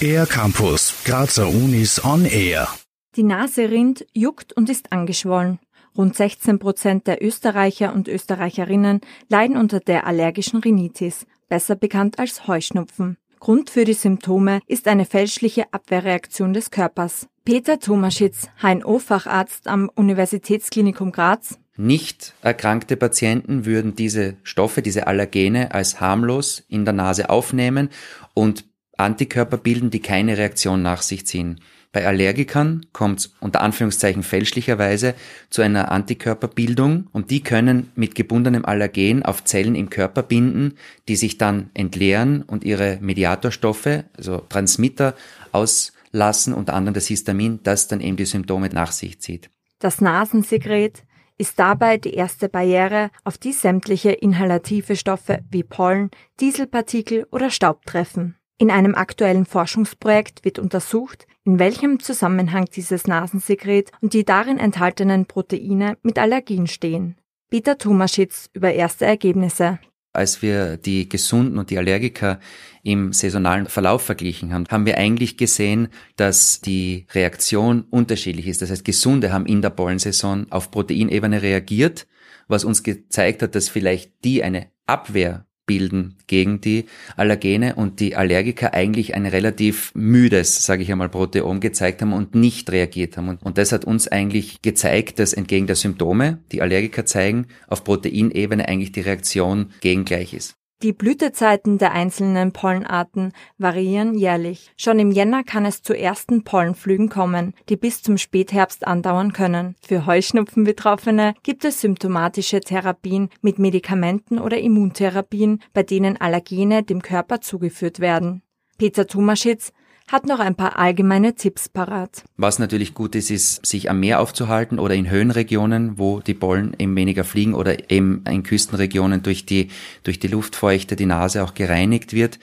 Air Campus, Grazer Unis on Air. Die Nase rinnt, juckt und ist angeschwollen. Rund 16 Prozent der Österreicher und Österreicherinnen leiden unter der allergischen Rhinitis, besser bekannt als Heuschnupfen. Grund für die Symptome ist eine fälschliche Abwehrreaktion des Körpers. Peter Tomaschitz, HNO-Facharzt am Universitätsklinikum Graz. Nicht erkrankte Patienten würden diese Stoffe, diese Allergene als harmlos in der Nase aufnehmen und Antikörper bilden, die keine Reaktion nach sich ziehen. Bei Allergikern kommt es unter Anführungszeichen fälschlicherweise zu einer Antikörperbildung und die können mit gebundenem Allergen auf Zellen im Körper binden, die sich dann entleeren und ihre Mediatorstoffe, also Transmitter, auslassen, unter anderem das Histamin, das dann eben die Symptome nach sich zieht. Das Nasensekret ist dabei die erste Barriere, auf die sämtliche inhalative Stoffe wie Pollen, Dieselpartikel oder Staub treffen. In einem aktuellen Forschungsprojekt wird untersucht, in welchem Zusammenhang dieses Nasensekret und die darin enthaltenen Proteine mit Allergien stehen. Peter Thomaschitz über erste Ergebnisse. Als wir die Gesunden und die Allergiker im saisonalen Verlauf verglichen haben, haben wir eigentlich gesehen, dass die Reaktion unterschiedlich ist. Das heißt, Gesunde haben in der Pollensaison auf Proteinebene reagiert, was uns gezeigt hat, dass vielleicht die eine Abwehr bilden gegen die Allergene und die Allergiker eigentlich ein relativ müdes, sage ich einmal, Proteom gezeigt haben und nicht reagiert haben. Und, das hat uns eigentlich gezeigt, dass entgegen der Symptome, die Allergiker zeigen, auf Proteinebene eigentlich die Reaktion gegengleich ist. Die Blütezeiten der einzelnen Pollenarten variieren jährlich. Schon im Jänner kann es zu ersten Pollenflügen kommen, die bis zum Spätherbst andauern können. Für Heuschnupfenbetroffene gibt es symptomatische Therapien mit Medikamenten oder Immuntherapien, bei denen Allergene dem Körper zugeführt werden. Peter Tumaschitz, hat noch ein paar allgemeine Tipps parat. Was natürlich gut ist, ist, sich am Meer aufzuhalten oder in Höhenregionen, wo die Pollen eben weniger fliegen oder eben in Küstenregionen durch die, durch die Luftfeuchte die Nase auch gereinigt wird.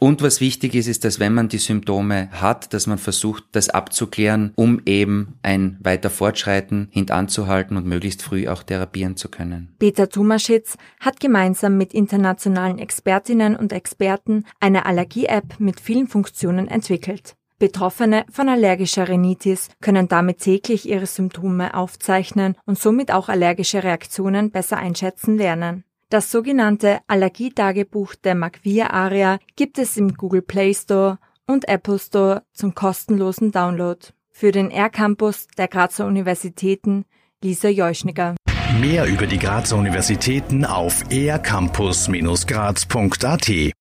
Und was wichtig ist, ist, dass wenn man die Symptome hat, dass man versucht, das abzuklären, um eben ein weiter Fortschreiten hintanzuhalten und möglichst früh auch therapieren zu können. Peter Tumaschitz hat gemeinsam mit internationalen Expertinnen und Experten eine Allergie-App mit vielen Funktionen entwickelt. Betroffene von allergischer Rhinitis können damit täglich ihre Symptome aufzeichnen und somit auch allergische Reaktionen besser einschätzen lernen. Das sogenannte Allergietagebuch der Macvia Aria gibt es im Google Play Store und Apple Store zum kostenlosen Download. Für den R-Campus der Grazer Universitäten Lisa Jeuschniger. Mehr über die Grazer Universitäten auf ercampus-graz.at